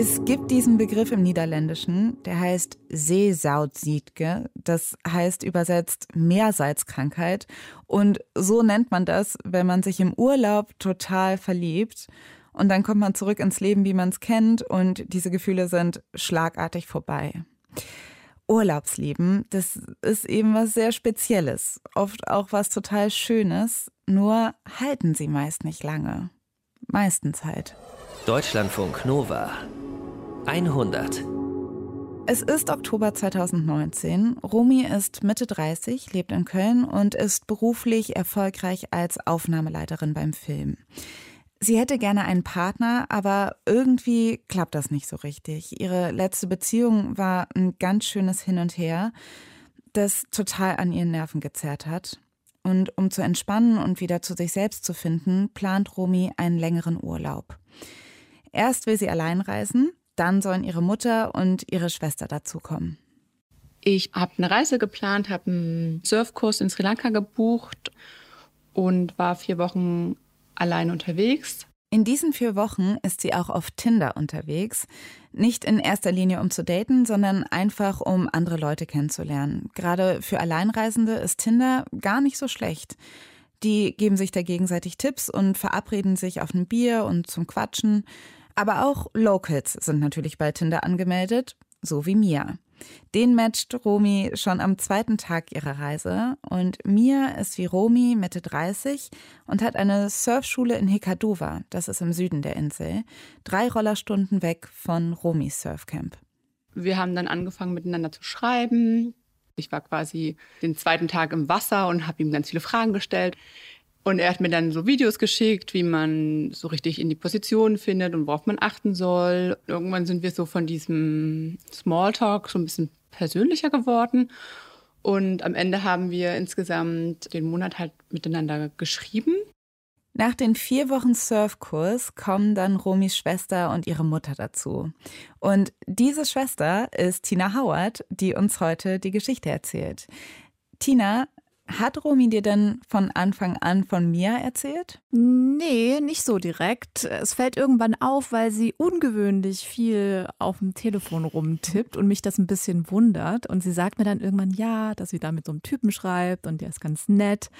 Es gibt diesen Begriff im Niederländischen, der heißt Seesautziedke. Das heißt übersetzt Meersalzkrankheit. Und so nennt man das, wenn man sich im Urlaub total verliebt. Und dann kommt man zurück ins Leben, wie man es kennt. Und diese Gefühle sind schlagartig vorbei. Urlaubsleben, das ist eben was sehr Spezielles. Oft auch was total Schönes. Nur halten sie meist nicht lange. Meistens halt. Deutschlandfunk Nova 100. Es ist Oktober 2019. Romy ist Mitte 30, lebt in Köln und ist beruflich erfolgreich als Aufnahmeleiterin beim Film. Sie hätte gerne einen Partner, aber irgendwie klappt das nicht so richtig. Ihre letzte Beziehung war ein ganz schönes Hin und Her, das total an ihren Nerven gezerrt hat. Und um zu entspannen und wieder zu sich selbst zu finden, plant Romy einen längeren Urlaub. Erst will sie allein reisen, dann sollen ihre Mutter und ihre Schwester dazukommen. Ich habe eine Reise geplant, habe einen Surfkurs in Sri Lanka gebucht und war vier Wochen allein unterwegs. In diesen vier Wochen ist sie auch auf Tinder unterwegs. Nicht in erster Linie, um zu daten, sondern einfach, um andere Leute kennenzulernen. Gerade für Alleinreisende ist Tinder gar nicht so schlecht. Die geben sich da gegenseitig Tipps und verabreden sich auf ein Bier und zum Quatschen. Aber auch Locals sind natürlich bei Tinder angemeldet, so wie Mia. Den matcht Romy schon am zweiten Tag ihrer Reise. Und Mia ist wie Romy Mitte 30 und hat eine Surfschule in Hikaduwa, das ist im Süden der Insel, drei Rollerstunden weg von Romys Surfcamp. Wir haben dann angefangen miteinander zu schreiben. Ich war quasi den zweiten Tag im Wasser und habe ihm ganz viele Fragen gestellt. Und er hat mir dann so Videos geschickt, wie man so richtig in die Position findet und worauf man achten soll. Irgendwann sind wir so von diesem Smalltalk so ein bisschen persönlicher geworden. Und am Ende haben wir insgesamt den Monat halt miteinander geschrieben. Nach den vier Wochen Surfkurs kommen dann Romis Schwester und ihre Mutter dazu. Und diese Schwester ist Tina Howard, die uns heute die Geschichte erzählt. Tina, hat Romy dir denn von Anfang an von Mia erzählt? Nee, nicht so direkt. Es fällt irgendwann auf, weil sie ungewöhnlich viel auf dem Telefon rumtippt und mich das ein bisschen wundert. Und sie sagt mir dann irgendwann ja, dass sie da mit so einem Typen schreibt und der ist ganz nett.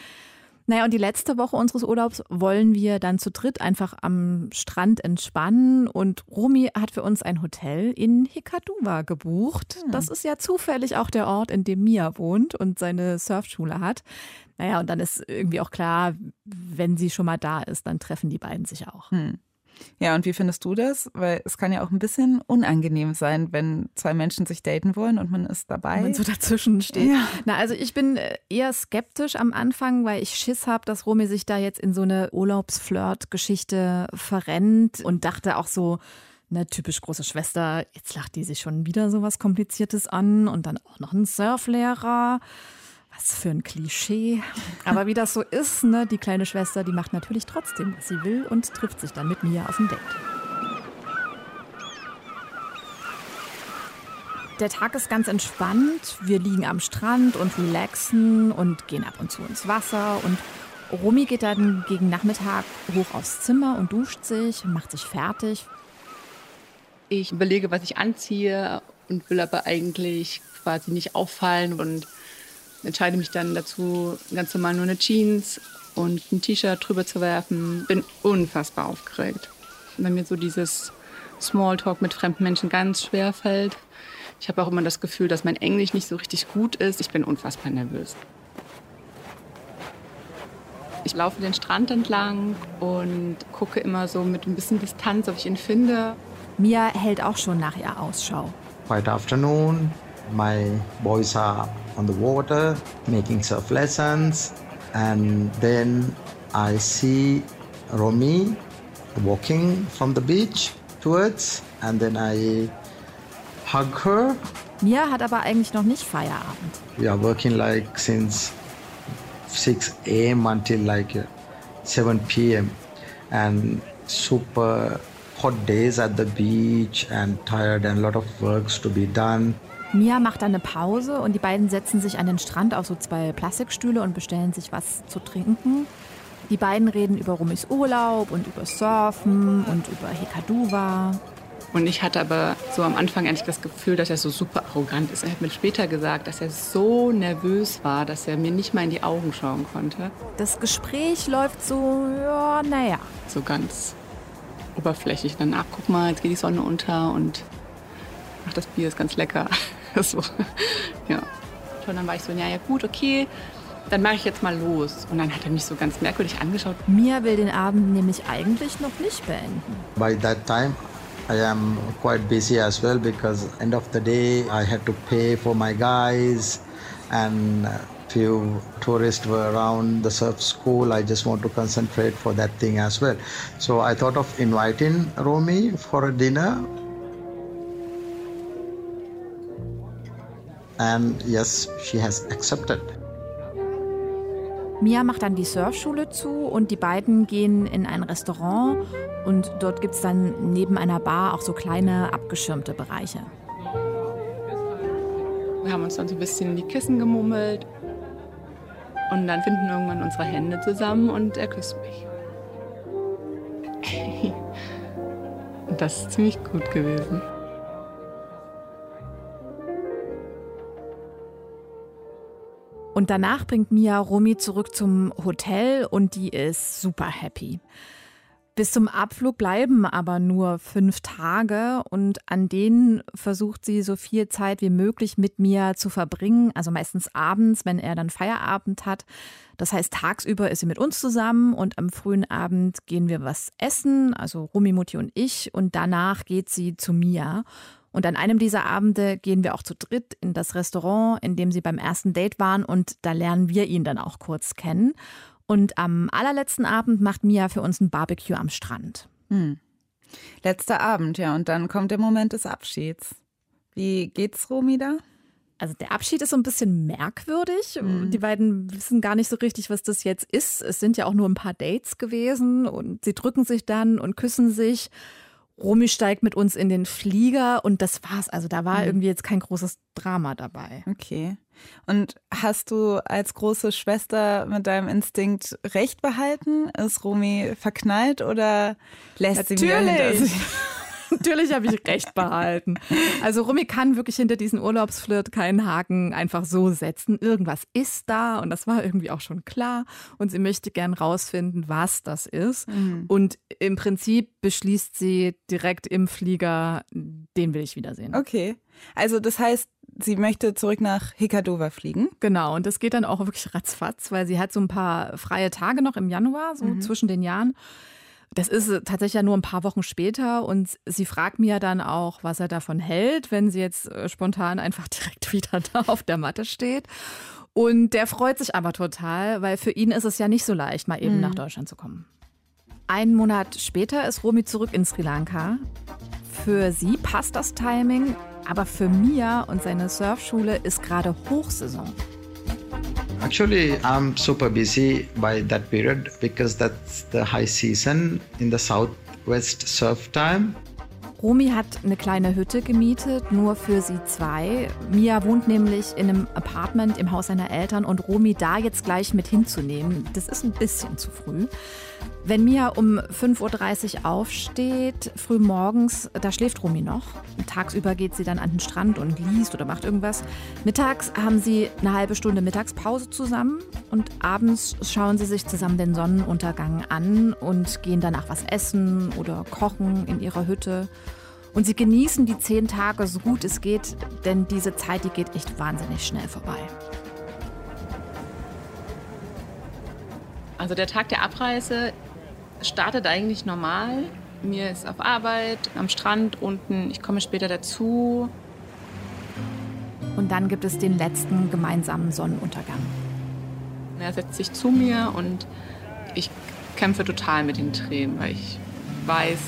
Naja, und die letzte Woche unseres Urlaubs wollen wir dann zu dritt einfach am Strand entspannen. Und Romy hat für uns ein Hotel in Hikaduwa gebucht. Hm. Das ist ja zufällig auch der Ort, in dem Mia wohnt und seine Surfschule hat. Naja, und dann ist irgendwie auch klar, wenn sie schon mal da ist, dann treffen die beiden sich auch. Hm. Ja, und wie findest du das? Weil es kann ja auch ein bisschen unangenehm sein, wenn zwei Menschen sich daten wollen und man ist dabei. Und man so dazwischen steht. Ja. Na, also ich bin äh, eher skeptisch am Anfang, weil ich Schiss habe, dass Romy sich da jetzt in so eine Urlaubsflirt-Geschichte verrennt und dachte auch so, eine typisch große Schwester, jetzt lacht die sich schon wieder so was Kompliziertes an und dann auch noch ein Surflehrer. Was für ein Klischee. Aber wie das so ist, ne, die kleine Schwester, die macht natürlich trotzdem, was sie will und trifft sich dann mit Mia auf ein Date. Der Tag ist ganz entspannt. Wir liegen am Strand und relaxen und gehen ab und zu ins Wasser. Und Romy geht dann gegen Nachmittag hoch aufs Zimmer und duscht sich, macht sich fertig. Ich überlege, was ich anziehe und will aber eigentlich quasi nicht auffallen und entscheide mich dann dazu, ganz normal nur eine Jeans und ein T-Shirt drüber zu werfen. Bin unfassbar aufgeregt. Wenn mir so dieses Smalltalk mit fremden Menschen ganz schwer fällt. Ich habe auch immer das Gefühl, dass mein Englisch nicht so richtig gut ist. Ich bin unfassbar nervös. Ich laufe den Strand entlang und gucke immer so mit ein bisschen Distanz, ob ich ihn finde. Mia hält auch schon nach ihr Ausschau. Heute afternoon, my boys are on the water making surf lessons and then I see Romy walking from the beach towards and then I hug her. Mia hat aber eigentlich noch nicht Feierabend. We are working like since 6 a.m. until like 7 p.m. and super hot days at the beach and tired and a lot of works to be done. Mia macht dann eine Pause und die beiden setzen sich an den Strand auf so zwei Plastikstühle und bestellen sich was zu trinken. Die beiden reden über Rumis Urlaub und über Surfen und über Hekaduwa. Und ich hatte aber so am Anfang eigentlich das Gefühl, dass er so super arrogant ist. Er hat mir später gesagt, dass er so nervös war, dass er mir nicht mal in die Augen schauen konnte. Das Gespräch läuft so, ja, naja. So ganz oberflächlich. Danach, guck mal, jetzt geht die Sonne unter und ach, das Bier ist ganz lecker. so, ja. Und dann war ich so, ja, ja, gut, okay, dann mache ich jetzt mal los. Und dann hat er mich so ganz merkwürdig angeschaut. Mia will den Abend nämlich eigentlich noch nicht beenden. By that time, I am quite busy as well because end of the day I had to pay for my guys and few tourists were around the surf school. I just want to concentrate for that thing as well. So I thought of inviting Romy for a dinner. And yes, she has accepted. Mia macht dann die Surfschule zu und die beiden gehen in ein Restaurant und dort gibt es dann neben einer Bar auch so kleine abgeschirmte Bereiche. Wir haben uns dann so ein bisschen in die Kissen gemummelt und dann finden irgendwann unsere Hände zusammen und er küsst mich. das ist ziemlich gut gewesen. Und danach bringt Mia Romy zurück zum Hotel und die ist super happy. Bis zum Abflug bleiben aber nur fünf Tage und an denen versucht sie so viel Zeit wie möglich mit mir zu verbringen, also meistens abends, wenn er dann Feierabend hat. Das heißt, tagsüber ist sie mit uns zusammen und am frühen Abend gehen wir was essen, also Romy, Mutti und ich, und danach geht sie zu Mia. Und an einem dieser Abende gehen wir auch zu dritt in das Restaurant, in dem sie beim ersten Date waren und da lernen wir ihn dann auch kurz kennen. Und am allerletzten Abend macht Mia für uns ein Barbecue am Strand. Hm. Letzter Abend, ja, und dann kommt der Moment des Abschieds. Wie geht's Romy da? Also der Abschied ist so ein bisschen merkwürdig. Mhm. Die beiden wissen gar nicht so richtig, was das jetzt ist. Es sind ja auch nur ein paar Dates gewesen und sie drücken sich dann und küssen sich. Romy steigt mit uns in den Flieger und das war's. Also da war mhm. irgendwie jetzt kein großes Drama dabei. Okay. Und hast du als große Schwester mit deinem Instinkt recht behalten? Ist Romy verknallt oder lässt Natürlich. sie wieder hinter sich? Natürlich habe ich recht behalten. Also Rumi kann wirklich hinter diesen Urlaubsflirt keinen Haken einfach so setzen. Irgendwas ist da und das war irgendwie auch schon klar. Und sie möchte gern rausfinden, was das ist. Mhm. Und im Prinzip beschließt sie direkt im Flieger, den will ich wiedersehen. Okay. Also das heißt, sie möchte zurück nach Hikadova fliegen. Genau, und das geht dann auch wirklich ratzfatz, weil sie hat so ein paar freie Tage noch im Januar, so mhm. zwischen den Jahren. Das ist äh, tatsächlich ja nur ein paar Wochen später und sie fragt mir dann auch, was er davon hält, wenn sie jetzt äh, spontan einfach direkt wieder da auf der Matte steht. Und der freut sich aber total, weil für ihn ist es ja nicht so leicht, mal eben mhm. nach Deutschland zu kommen. Einen Monat später ist Romy zurück in Sri Lanka. Für sie passt das Timing, aber für Mia und seine Surfschule ist gerade Hochsaison. Actually, I'm super busy by that period because that's the high season in the southwest surf time. Romy hat eine kleine Hütte gemietet, nur für sie zwei. Mia wohnt nämlich in einem Apartment im Haus seiner Eltern und Romy da jetzt gleich mit hinzunehmen, das ist ein bisschen zu früh. Wenn Mia um 5.30 Uhr aufsteht, früh morgens, da schläft Romy noch. Tagsüber geht sie dann an den Strand und liest oder macht irgendwas. Mittags haben sie eine halbe Stunde Mittagspause zusammen und abends schauen sie sich zusammen den Sonnenuntergang an und gehen danach was essen oder kochen in ihrer Hütte. Und sie genießen die zehn Tage so gut es geht, denn diese Zeit, die geht echt wahnsinnig schnell vorbei. Also der Tag der Abreise startet eigentlich normal. Mir ist auf Arbeit, am Strand unten. Ich komme später dazu. Und dann gibt es den letzten gemeinsamen Sonnenuntergang. Er setzt sich zu mir und ich kämpfe total mit den Tränen, weil ich weiß,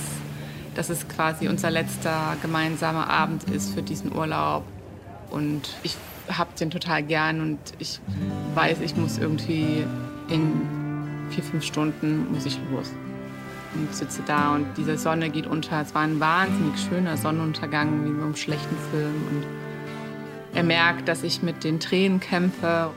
dass es quasi unser letzter gemeinsamer Abend ist für diesen Urlaub. Und ich habe den total gern und ich weiß, ich muss irgendwie in vier, fünf Stunden muss ich los und sitze da und diese Sonne geht unter. Es war ein wahnsinnig schöner Sonnenuntergang, wie in einem schlechten Film. Und er merkt, dass ich mit den Tränen kämpfe.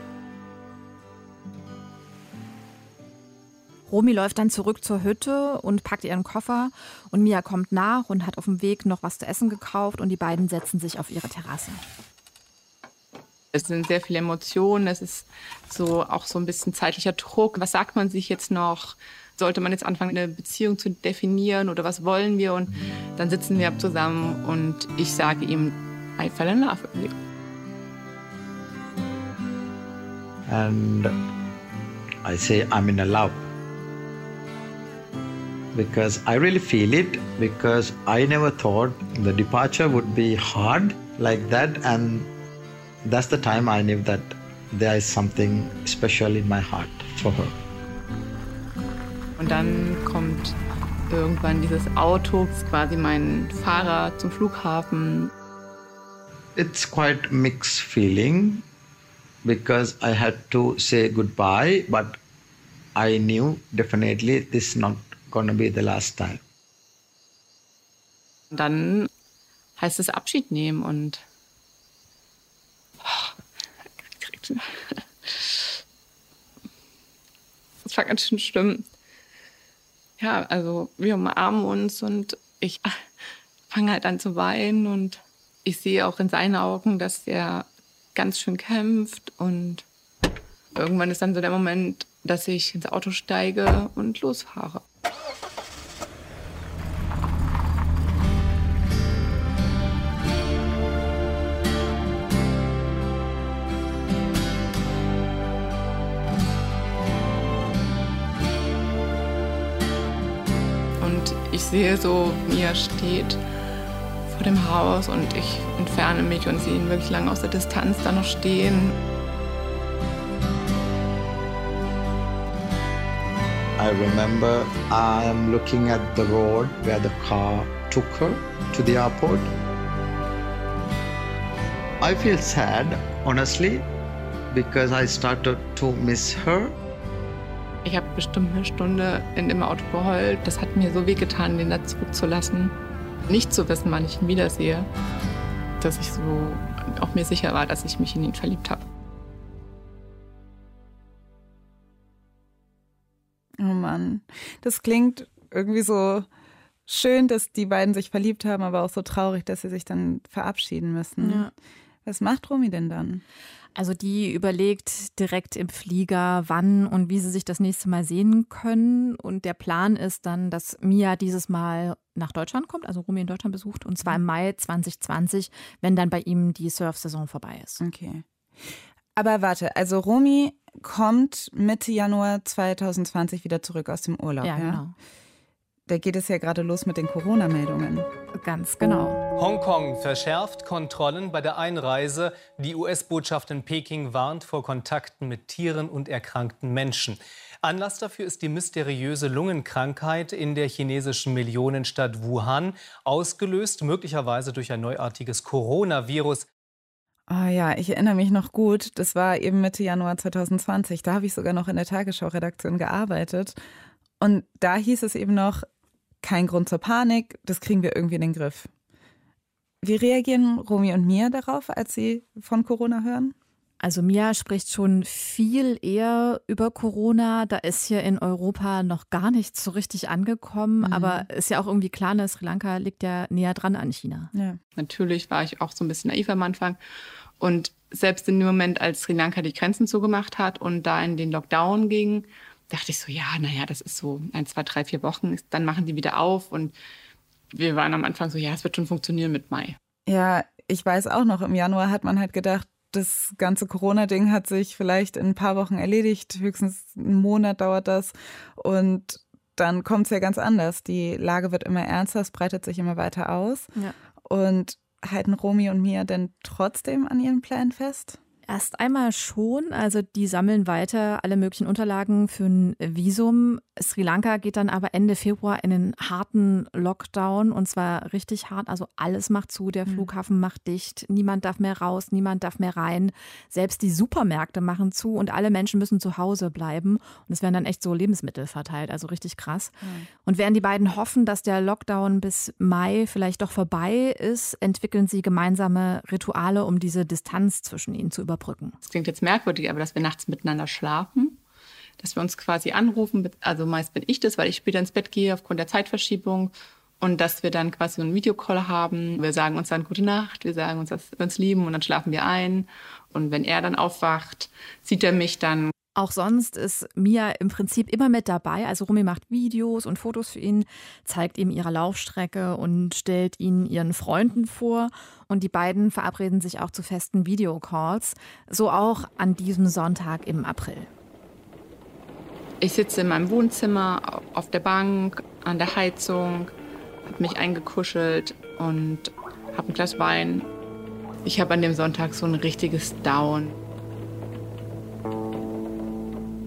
Romy läuft dann zurück zur Hütte und packt ihren Koffer und Mia kommt nach und hat auf dem Weg noch was zu essen gekauft und die beiden setzen sich auf ihre Terrasse. Es sind sehr viele Emotionen, es ist so auch so ein bisschen zeitlicher Druck. Was sagt man sich jetzt noch? Sollte man jetzt anfangen, eine Beziehung zu definieren oder was wollen wir? Und dann sitzen wir zusammen und ich sage ihm, I fell in love with you. And I say I'm in love. Because I really feel it, because I never thought the departure would be hard like that. And that's the time I knew that there is something special in my heart for her. Und dann kommt irgendwann dieses Auto, quasi mein Fahrer zum Flughafen. It's quite mixed feeling because I had to say goodbye, but I knew definitely this is not to be the last time. Dann heißt es Abschied nehmen und das war ganz schön schlimm. Ja, also wir umarmen uns und ich fange halt an zu weinen und ich sehe auch in seinen Augen, dass er ganz schön kämpft und irgendwann ist dann so der Moment, dass ich ins Auto steige und losfahre. Sehe so, wie steht vor dem Haus und ich entferne mich und sehe ihn wirklich lange aus der Distanz da noch stehen. I remember I looking at the road where the car took her to the airport. I feel sad, honestly, because I started to miss her. Ich habe bestimmt eine Stunde in dem Auto geheult. Das hat mir so wehgetan, den da zurückzulassen. Nicht zu wissen, wann ich ihn wiedersehe. Dass ich so auch mir sicher war, dass ich mich in ihn verliebt habe. Oh Mann, das klingt irgendwie so schön, dass die beiden sich verliebt haben, aber auch so traurig, dass sie sich dann verabschieden müssen. Ja. Was macht Romy denn dann? Also die überlegt direkt im Flieger, wann und wie sie sich das nächste Mal sehen können. Und der Plan ist dann, dass Mia dieses Mal nach Deutschland kommt, also Romy in Deutschland besucht, und zwar im Mai 2020, wenn dann bei ihm die Surf-Saison vorbei ist. Okay. Aber warte, also Romy kommt Mitte Januar 2020 wieder zurück aus dem Urlaub. Ja, Ja, genau. Da geht es ja gerade los mit den Corona-Meldungen. Ganz genau. Hongkong verschärft Kontrollen bei der Einreise. Die US-Botschaft in Peking warnt vor Kontakten mit Tieren und erkrankten Menschen. Anlass dafür ist die mysteriöse Lungenkrankheit in der chinesischen Millionenstadt Wuhan, ausgelöst möglicherweise durch ein neuartiges Coronavirus. Oh ja, ich erinnere mich noch gut. Das war eben Mitte Januar 2020. Da habe ich sogar noch in der Tagesschau-Redaktion gearbeitet. Und da hieß es eben noch, kein Grund zur Panik, das kriegen wir irgendwie in den Griff. Wie reagieren Romy und Mia darauf, als sie von Corona hören? Also Mia spricht schon viel eher über Corona. Da ist hier in Europa noch gar nichts so richtig angekommen. Mhm. Aber ist ja auch irgendwie klar, ne, Sri Lanka liegt ja näher dran an China. Ja. Natürlich war ich auch so ein bisschen naiv am Anfang. Und selbst in dem Moment, als Sri Lanka die Grenzen zugemacht hat und da in den Lockdown ging, dachte ich so, ja, naja, das ist so ein, zwei, drei, vier Wochen, dann machen die wieder auf. Und wir waren am Anfang so, ja, es wird schon funktionieren mit Mai. Ja, ich weiß auch noch, im Januar hat man halt gedacht, das ganze Corona-Ding hat sich vielleicht in ein paar Wochen erledigt, höchstens einen Monat dauert das. Und dann kommt es ja ganz anders. Die Lage wird immer ernster, es breitet sich immer weiter aus. Ja. Und halten Romy und Mia denn trotzdem an ihren Plänen fest? Erst einmal schon, also die sammeln weiter alle möglichen Unterlagen für ein Visum. Sri Lanka geht dann aber Ende Februar in einen harten Lockdown und zwar richtig hart. Also alles macht zu, der Flughafen macht dicht, niemand darf mehr raus, niemand darf mehr rein. Selbst die Supermärkte machen zu und alle Menschen müssen zu Hause bleiben. Und es werden dann echt so Lebensmittel verteilt, also richtig krass. Und während die beiden hoffen, dass der Lockdown bis Mai vielleicht doch vorbei ist, entwickeln sie gemeinsame Rituale, um diese Distanz zwischen ihnen zu überbrücken. Das klingt jetzt merkwürdig, aber dass wir nachts miteinander schlafen, dass wir uns quasi anrufen. Also meist bin ich das, weil ich später ins Bett gehe aufgrund der Zeitverschiebung. Und dass wir dann quasi einen Videocall haben. Wir sagen uns dann gute Nacht, wir sagen uns, dass wir uns lieben und dann schlafen wir ein. Und wenn er dann aufwacht, sieht er mich dann auch sonst ist Mia im Prinzip immer mit dabei. Also Rumi macht Videos und Fotos für ihn, zeigt ihm ihre Laufstrecke und stellt ihn ihren Freunden vor. Und die beiden verabreden sich auch zu festen Videocalls. So auch an diesem Sonntag im April. Ich sitze in meinem Wohnzimmer auf der Bank, an der Heizung, habe mich eingekuschelt und habe ein Glas Wein. Ich habe an dem Sonntag so ein richtiges Down.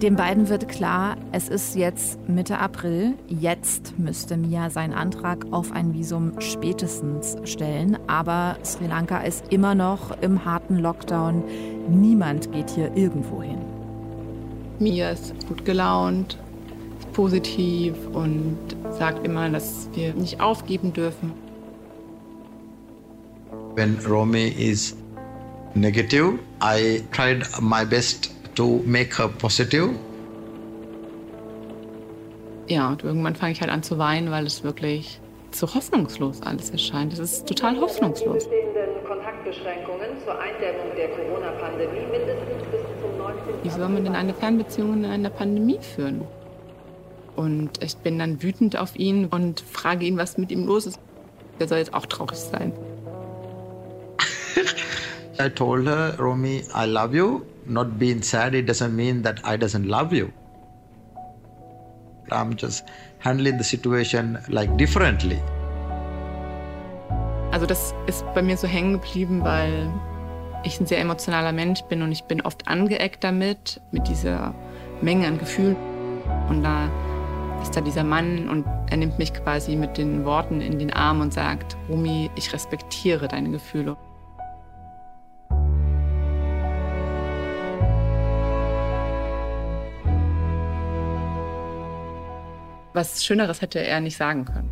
Den beiden wird klar, es ist jetzt Mitte April. Jetzt müsste Mia seinen Antrag auf ein Visum spätestens stellen. Aber Sri Lanka ist immer noch im harten Lockdown. Niemand geht hier irgendwo hin. Mia ist gut gelaunt, ist positiv und sagt immer, dass wir nicht aufgeben dürfen. When Romy is negative, I tried my best to make her positive. Ja, und irgendwann fange ich halt an zu weinen, weil es wirklich so hoffnungslos alles erscheint. Es ist total hoffnungslos. Kontaktbeschränkungen zur Eindämmung der Corona-Pandemie mindestens bis zum 19. Wie soll man denn eine Fernbeziehung in einer Pandemie führen? Und ich bin dann wütend auf ihn und frage ihn, was mit ihm los ist. Der soll jetzt auch traurig sein. I told her, Romy, I love you. Not being sad, it doesn't mean that I doesn't love you. I'm just handling the situation like differently. Also das ist bei mir so hängen geblieben, weil ich ein sehr emotionaler Mensch bin und ich bin oft angeeckt damit, mit dieser Menge an Gefühlen. Und da ist da dieser Mann und er nimmt mich quasi mit den Worten in den Arm und sagt, Rumi, ich respektiere deine Gefühle. Was Schöneres hätte er nicht sagen können,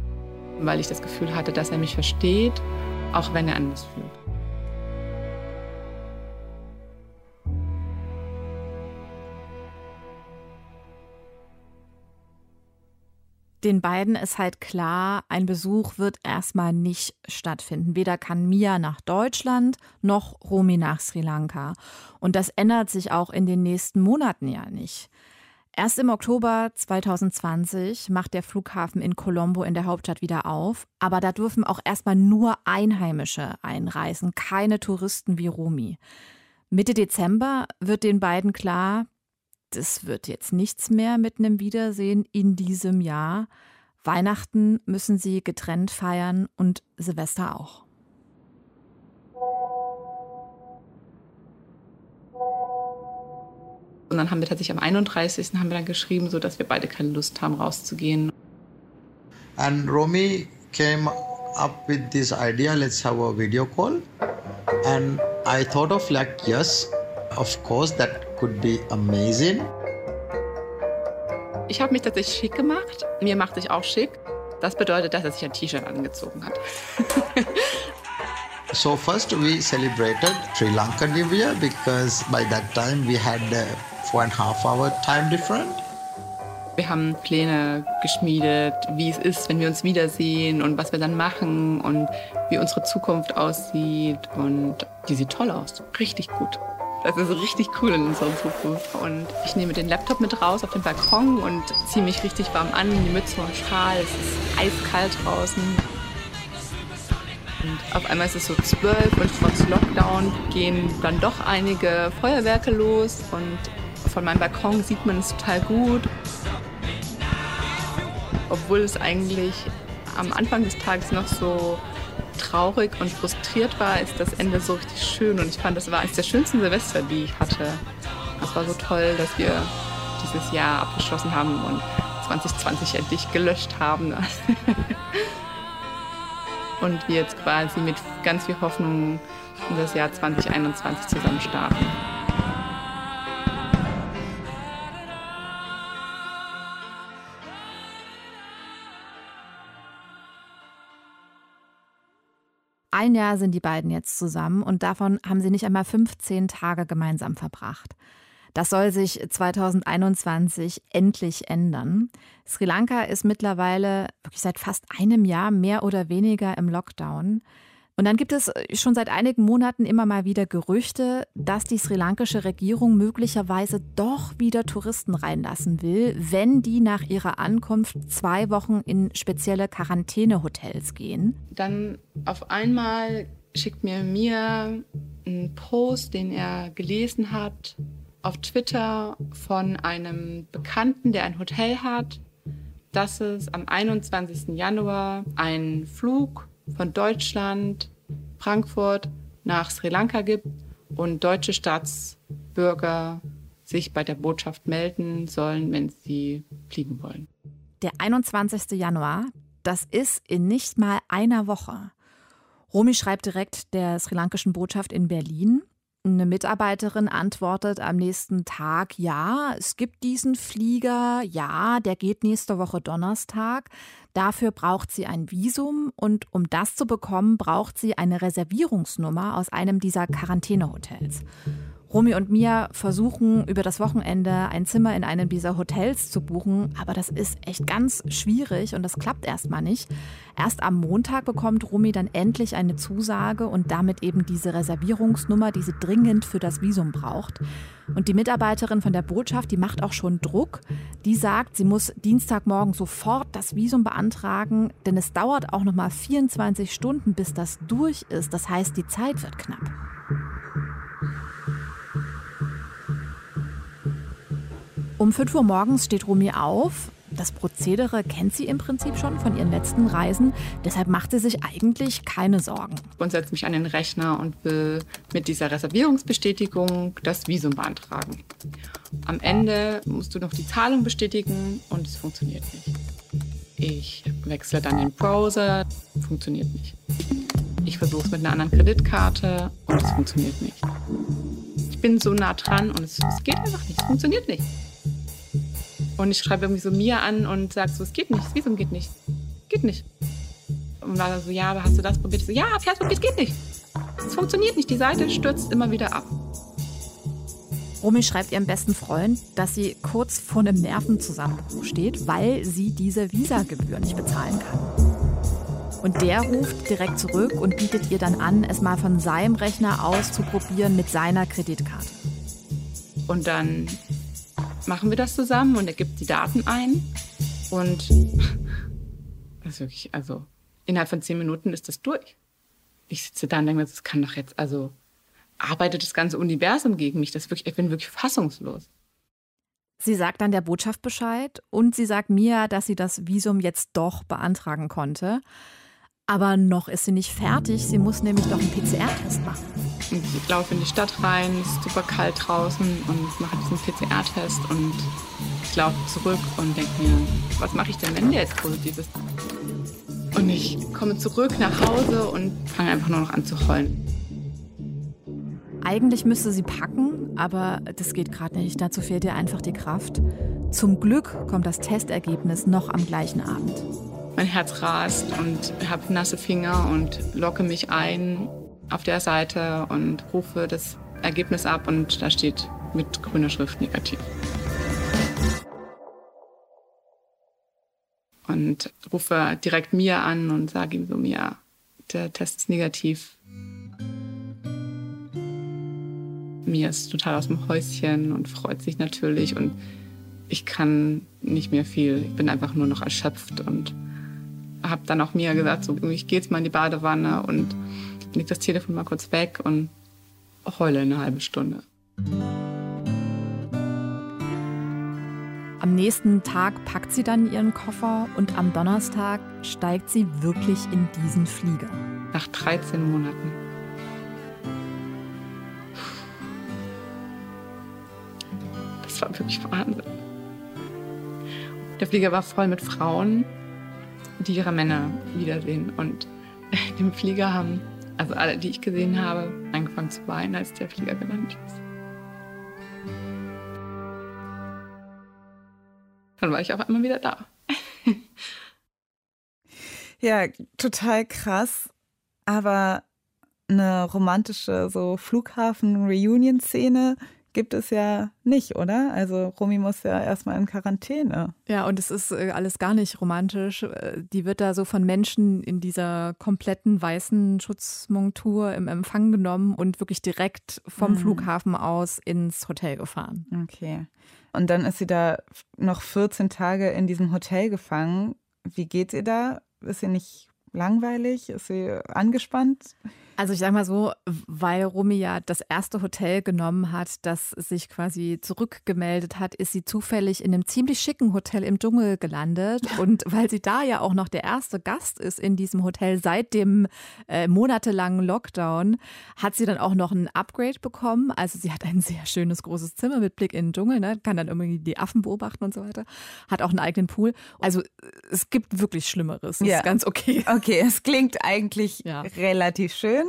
weil ich das Gefühl hatte, dass er mich versteht, auch wenn er anders fühlt. Den beiden ist halt klar, ein Besuch wird erstmal nicht stattfinden. Weder kann Mia nach Deutschland noch Romi nach Sri Lanka. Und das ändert sich auch in den nächsten Monaten ja nicht. Erst im Oktober 2020 macht der Flughafen in Colombo in der Hauptstadt wieder auf, aber da dürfen auch erstmal nur Einheimische einreisen, keine Touristen wie Romi. Mitte Dezember wird den beiden klar, das wird jetzt nichts mehr mit einem Wiedersehen in diesem Jahr. Weihnachten müssen sie getrennt feiern und Silvester auch. Und dann haben wir tatsächlich am 31. haben wir dann geschrieben, so dass wir beide keine Lust haben, rauszugehen. And Romy came up with this idea, let's have a video call. And I thought of like, yes, of course, that could be amazing. Ich habe mich tatsächlich schick gemacht. Mir macht sich auch schick. Das bedeutet, dass er sich ein T-Shirt angezogen hat. so first we celebrated Sri Lanka New Year because by that time we had uh, four and a half hour time difference. Wir haben Pläne geschmiedet, wie es ist, wenn wir uns wiedersehen und was wir dann machen und wie unsere Zukunft aussieht. Und die sieht toll aus, richtig gut. Das ist richtig cool in unserer Zukunft. Und ich nehme den Laptop mit raus auf den Balkon und ziehe mich richtig warm an, die Mütze und Schal. Es ist eiskalt draußen. Und auf einmal ist es so zwölf und trotz Lockdown gehen dann doch einige Feuerwerke los und von meinem Balkon sieht man es total gut. Obwohl es eigentlich am Anfang des Tages noch so traurig und frustriert war, ist das Ende so richtig schön. Und ich fand, das war eines der schönsten Silvester, die ich hatte. Es war so toll, dass wir dieses Jahr abgeschlossen haben und 2020 endlich gelöscht haben. und wir jetzt quasi mit ganz viel Hoffnung in das Jahr 2021 zusammen starten. Ein Jahr sind die beiden jetzt zusammen und davon haben sie nicht einmal 15 Tage gemeinsam verbracht. Das soll sich 2021 endlich ändern. Sri Lanka ist mittlerweile wirklich seit fast einem Jahr mehr oder weniger im Lockdown. Und dann gibt es schon seit einigen Monaten immer mal wieder Gerüchte, dass die sri lankische Regierung möglicherweise doch wieder Touristen reinlassen will, wenn die nach ihrer Ankunft zwei Wochen in spezielle Quarantänehotels gehen. Dann auf einmal schickt mir mir einen Post, den er gelesen hat, auf Twitter von einem Bekannten, der ein Hotel hat, dass es am 21. Januar einen Flug von Deutschland, Frankfurt nach Sri Lanka gibt und deutsche Staatsbürger sich bei der Botschaft melden sollen, wenn sie fliegen wollen. Der 21. Januar, das ist in nicht mal einer Woche. Romy schreibt direkt der sri lankischen Botschaft in Berlin. Eine Mitarbeiterin antwortet am nächsten Tag, ja, es gibt diesen Flieger, ja, der geht nächste Woche Donnerstag. Dafür braucht sie ein Visum und um das zu bekommen, braucht sie eine Reservierungsnummer aus einem dieser Quarantänehotels. Romy und Mia versuchen über das Wochenende ein Zimmer in einem dieser Hotels zu buchen, aber das ist echt ganz schwierig und das klappt erstmal nicht. Erst am Montag bekommt Romy dann endlich eine Zusage und damit eben diese Reservierungsnummer, die sie dringend für das Visum braucht. Und die Mitarbeiterin von der Botschaft, die macht auch schon Druck. Die sagt, sie muss Dienstagmorgen sofort das Visum beantragen, denn es dauert auch noch mal 24 Stunden, bis das durch ist. Das heißt, die Zeit wird knapp. Um 5 Uhr morgens steht Romy auf. Das Prozedere kennt sie im Prinzip schon von ihren letzten Reisen. Deshalb macht sie sich eigentlich keine Sorgen. Und setzt mich an den Rechner und will mit dieser Reservierungsbestätigung das Visum beantragen. Am Ende musst du noch die Zahlung bestätigen und es funktioniert nicht. Ich wechsle dann den Browser, funktioniert nicht. Ich versuche es mit einer anderen Kreditkarte und es funktioniert nicht. Ich bin so nah dran und es, es geht einfach nicht, es funktioniert nicht. Und ich schreibe irgendwie so Mia an und sage so, es geht nicht, das Visum geht nicht. Geht nicht. Und war so, ja, aber hast du das probiert? Ich so, ja, hab ich probiert, geht nicht. Es funktioniert nicht, die Seite stürzt immer wieder ab. Romy schreibt ihrem besten Freund, dass sie kurz vor einem Nervenzusammenbruch steht, weil sie diese Visagebühr nicht bezahlen kann. Und der ruft direkt zurück und bietet ihr dann an, es mal von seinem Rechner aus zu probieren mit seiner Kreditkarte. Und dann machen wir das zusammen und er gibt die Daten ein. Und ist wirklich, also innerhalb von zehn Minuten ist das durch. Ich sitze da und denke mir, das kann doch jetzt, also arbeitet das ganze Universum gegen mich. Das wirklich, ich bin wirklich fassungslos. Sie sagt dann der Botschaft Bescheid und sie sagt mir, dass sie das Visum jetzt doch beantragen konnte. Aber noch ist sie nicht fertig. Sie muss nämlich noch einen PCR-Test machen. Ich laufe in die Stadt rein, es ist super kalt draußen und mache diesen PCR-Test und ich laufe zurück und denke mir, was mache ich denn, wenn der jetzt positiv ist? Und ich komme zurück nach Hause und fange einfach nur noch an zu heulen. Eigentlich müsste sie packen, aber das geht gerade nicht. Dazu fehlt ihr einfach die Kraft. Zum Glück kommt das Testergebnis noch am gleichen Abend mein Herz rast und habe nasse Finger und locke mich ein auf der Seite und rufe das Ergebnis ab und da steht mit grüner Schrift negativ. Und rufe direkt Mia an und sage ihm so, Mia, der Test ist negativ. Mia ist total aus dem Häuschen und freut sich natürlich und ich kann nicht mehr viel. Ich bin einfach nur noch erschöpft und habe dann auch Mia gesagt, so, ich gehe jetzt mal in die Badewanne und leg das Telefon mal kurz weg und heule eine halbe Stunde. Am nächsten Tag packt sie dann ihren Koffer und am Donnerstag steigt sie wirklich in diesen Flieger. Nach 13 Monaten. Das war wirklich Wahnsinn. Der Flieger war voll mit Frauen, die ihre Männer wiedersehen. Und im Flieger haben, also alle, die ich gesehen habe, angefangen zu weinen, als der Flieger gelandet ist. Dann war ich auch immer wieder da. ja, total krass. Aber eine romantische so Flughafen-Reunion-Szene gibt es ja nicht, oder? Also Romy muss ja erstmal in Quarantäne. Ja, und es ist äh, alles gar nicht romantisch. Äh, die wird da so von Menschen in dieser kompletten weißen Schutzmontur im Empfang genommen und wirklich direkt vom mhm. Flughafen aus ins Hotel gefahren. Okay. Und dann ist sie da noch 14 Tage in diesem Hotel gefangen. Wie geht sie da? Ist sie nicht langweilig? Ist sie angespannt? Also ich sage mal so, weil Rumi ja das erste Hotel genommen hat, das sich quasi zurückgemeldet hat, ist sie zufällig in einem ziemlich schicken Hotel im Dschungel gelandet. Und weil sie da ja auch noch der erste Gast ist in diesem Hotel seit dem äh, monatelangen Lockdown, hat sie dann auch noch ein Upgrade bekommen. Also sie hat ein sehr schönes großes Zimmer mit Blick in den Dschungel, ne? kann dann irgendwie die Affen beobachten und so weiter. Hat auch einen eigenen Pool. Also es gibt wirklich Schlimmeres. Das ja. ist ganz okay. Okay, es klingt eigentlich ja. relativ schön.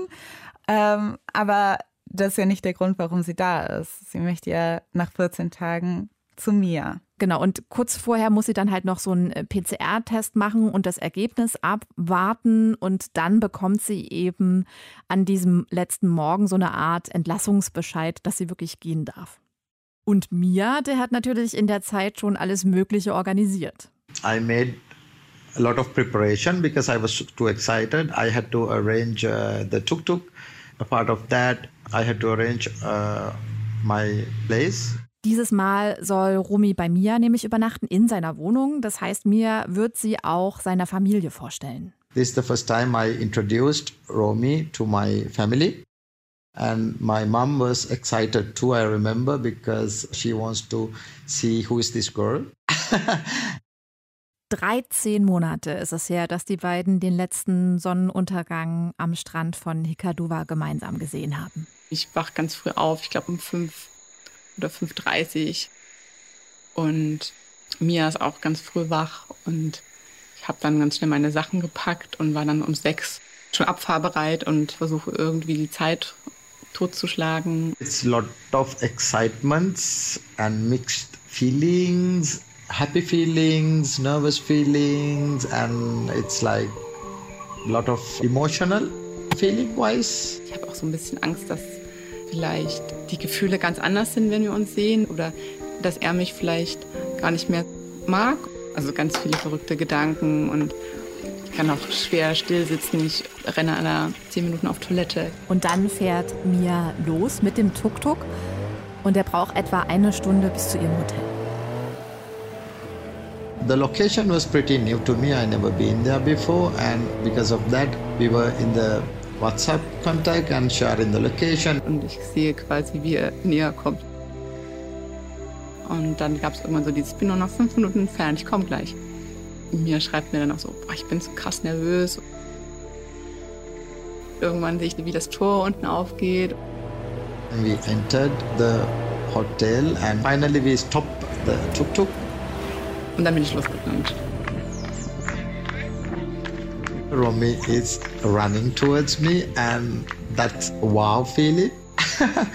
Ähm, aber das ist ja nicht der Grund, warum sie da ist. Sie möchte ja nach 14 Tagen zu mir. Genau, und kurz vorher muss sie dann halt noch so einen äh, PCR-Test machen und das Ergebnis abwarten. Und dann bekommt sie eben an diesem letzten Morgen so eine Art Entlassungsbescheid, dass sie wirklich gehen darf. Und Mia, der hat natürlich in der Zeit schon alles Mögliche organisiert. I made a lot of preparation because I was too excited. I had to arrange uh, the tuk tuk. A part of that, I had to arrange uh, my place. Dieses Mal soll Rumi bei Mia nämlich übernachten in seiner Wohnung. Das heißt, Mia wird sie auch seiner Familie vorstellen. This is the first time I introduced Romy to my family. And my mom was excited too, I remember, because she wants to see who is this girl. 13 Monate ist es her, dass die beiden den letzten Sonnenuntergang am Strand von Hikaduwa gemeinsam gesehen haben. Ich wach ganz früh auf, ich glaube um 5 oder 5.30 Uhr. Und Mia ist auch ganz früh wach und ich habe dann ganz schnell meine Sachen gepackt und war dann um 6 schon abfahrbereit und versuche irgendwie die Zeit totzuschlagen. It's a lot of excitements and mixed feelings happy feelings, nervous feelings, and it's like a lot of emotional feeling wise. Ich habe auch so ein bisschen Angst, dass vielleicht die Gefühle ganz anders sind, wenn wir uns sehen, oder dass er mich vielleicht gar nicht mehr mag. Also ganz viele verrückte Gedanken und ich kann auch schwer still sitzen. Ich renne alle zehn Minuten auf Toilette. Und dann fährt Mia los mit dem Tuk-Tuk und er braucht etwa eine Stunde bis zu ihrem Hotel. The location was pretty new to me. I never been there before, and because of that, we were in the WhatsApp contact and sharing the location. Und ich sehe quasi, wie er näher kommt. Und dann gab es irgendwann so dieses, ich bin nur noch fünf Minuten entfernt, ich komme gleich. Mir schreibt mir dann auch so, boah, ich bin so krass nervös. Irgendwann sehe ich, wie das Tor unten aufgeht. And we entered the hotel and finally we stopped the tuk-tuk Und dann bin ich losgerannt. Romy is running towards me and that's wow feeling. oh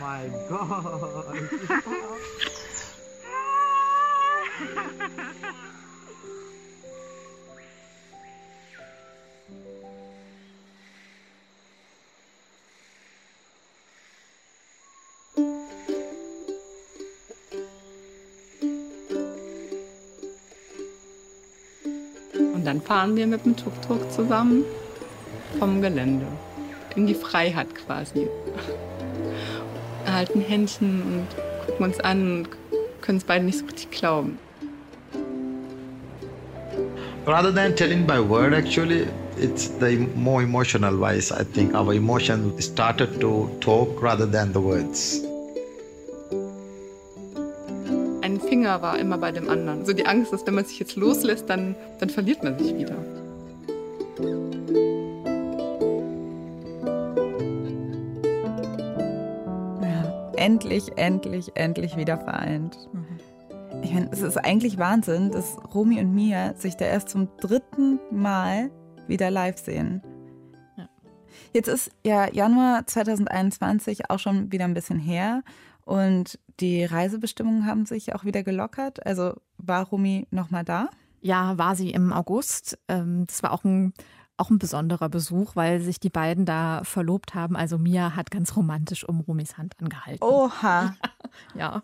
my god. dann fahren wir mit dem Tuk-Tuk zusammen vom Gelände in die Freiheit quasi. Halten Händchen und gucken uns an und können es beide nicht so richtig glauben. Rather than telling by word, actually, it's the more emotional wise. I think our emotion started to talk rather than the words. Finger war immer bei dem anderen. So die Angst ist, wenn man sich jetzt loslässt, dann, dann verliert man sich wieder. Ja, endlich, endlich, endlich wieder vereint. Ich meine, es ist eigentlich Wahnsinn, dass Romy und Mia sich da erst zum dritten Mal wieder live sehen. Jetzt ist ja Januar 2021 auch schon wieder ein bisschen her und die Reisebestimmungen haben sich auch wieder gelockert. Also war Rumi nochmal da? Ja, war sie im August. Ähm, das war auch ein auch ein besonderer Besuch, weil sich die beiden da verlobt haben. Also Mia hat ganz romantisch um Rumis Hand angehalten. Oha. ja.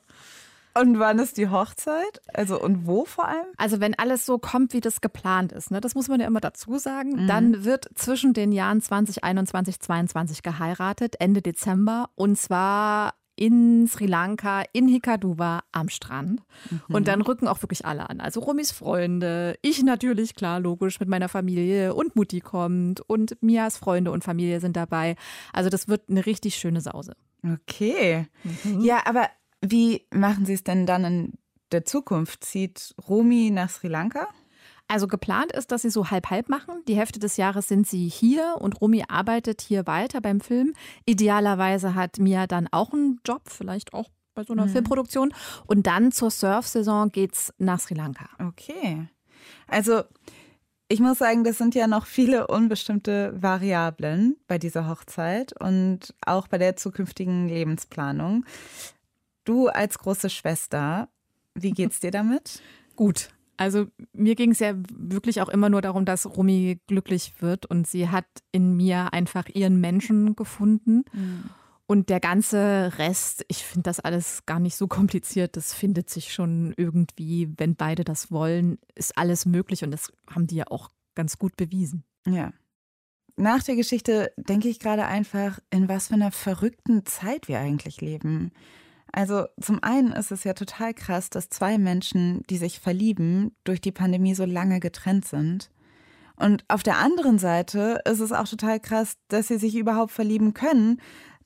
Und wann ist die Hochzeit? Also und wo vor allem? Also wenn alles so kommt, wie das geplant ist, ne, das muss man ja immer dazu sagen, mhm. dann wird zwischen den Jahren 2021, 2022 geheiratet, Ende Dezember. Und zwar in Sri Lanka, in Hikaduva am Strand. Mhm. Und dann rücken auch wirklich alle an. Also Romis Freunde, ich natürlich, klar, logisch, mit meiner Familie und Mutti kommt und Mias Freunde und Familie sind dabei. Also das wird eine richtig schöne Sause. Okay. Mhm. Ja, aber wie machen Sie es denn dann in der Zukunft? Zieht Romi nach Sri Lanka? Also geplant ist, dass sie so halb-halb machen. Die Hälfte des Jahres sind sie hier und Romy arbeitet hier weiter beim Film. Idealerweise hat Mia dann auch einen Job, vielleicht auch bei so einer mhm. Filmproduktion. Und dann zur Surfsaison geht's nach Sri Lanka. Okay. Also ich muss sagen, das sind ja noch viele unbestimmte Variablen bei dieser Hochzeit und auch bei der zukünftigen Lebensplanung. Du als große Schwester, wie geht's dir damit? Gut. Also mir ging es ja wirklich auch immer nur darum, dass Rumi glücklich wird und sie hat in mir einfach ihren Menschen gefunden. Mhm. Und der ganze Rest, ich finde das alles gar nicht so kompliziert. Das findet sich schon irgendwie, wenn beide das wollen, ist alles möglich und das haben die ja auch ganz gut bewiesen. Ja. Nach der Geschichte denke ich gerade einfach, in was für einer verrückten Zeit wir eigentlich leben. Also zum einen ist es ja total krass, dass zwei Menschen, die sich verlieben, durch die Pandemie so lange getrennt sind. Und auf der anderen Seite ist es auch total krass, dass sie sich überhaupt verlieben können,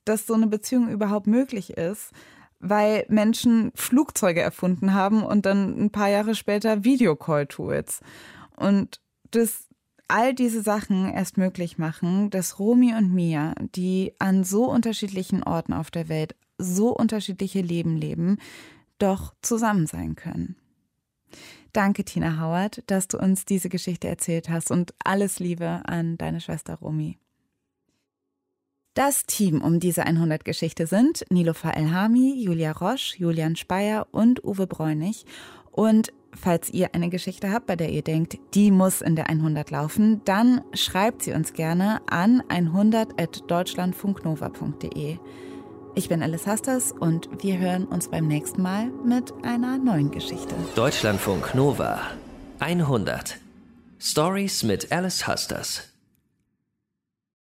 dass so eine Beziehung überhaupt möglich ist, weil Menschen Flugzeuge erfunden haben und dann ein paar Jahre später Videocall-Tools. Und dass all diese Sachen erst möglich machen, dass Romy und Mia, die an so unterschiedlichen Orten auf der Welt so unterschiedliche Leben leben, doch zusammen sein können. Danke, Tina Howard, dass du uns diese Geschichte erzählt hast und alles Liebe an deine Schwester Romy. Das Team um diese 100 Geschichte sind Nilofa Elhami, Julia Roche, Julian Speyer und Uwe Bräunig. Und falls ihr eine Geschichte habt, bei der ihr denkt, die muss in der 100 laufen, dann schreibt sie uns gerne an 100.deutschlandfunknova.de. Ich bin Alice Hastas und wir hören uns beim nächsten Mal mit einer neuen Geschichte. Deutschlandfunk Nova 100 Stories mit Alice Hastas.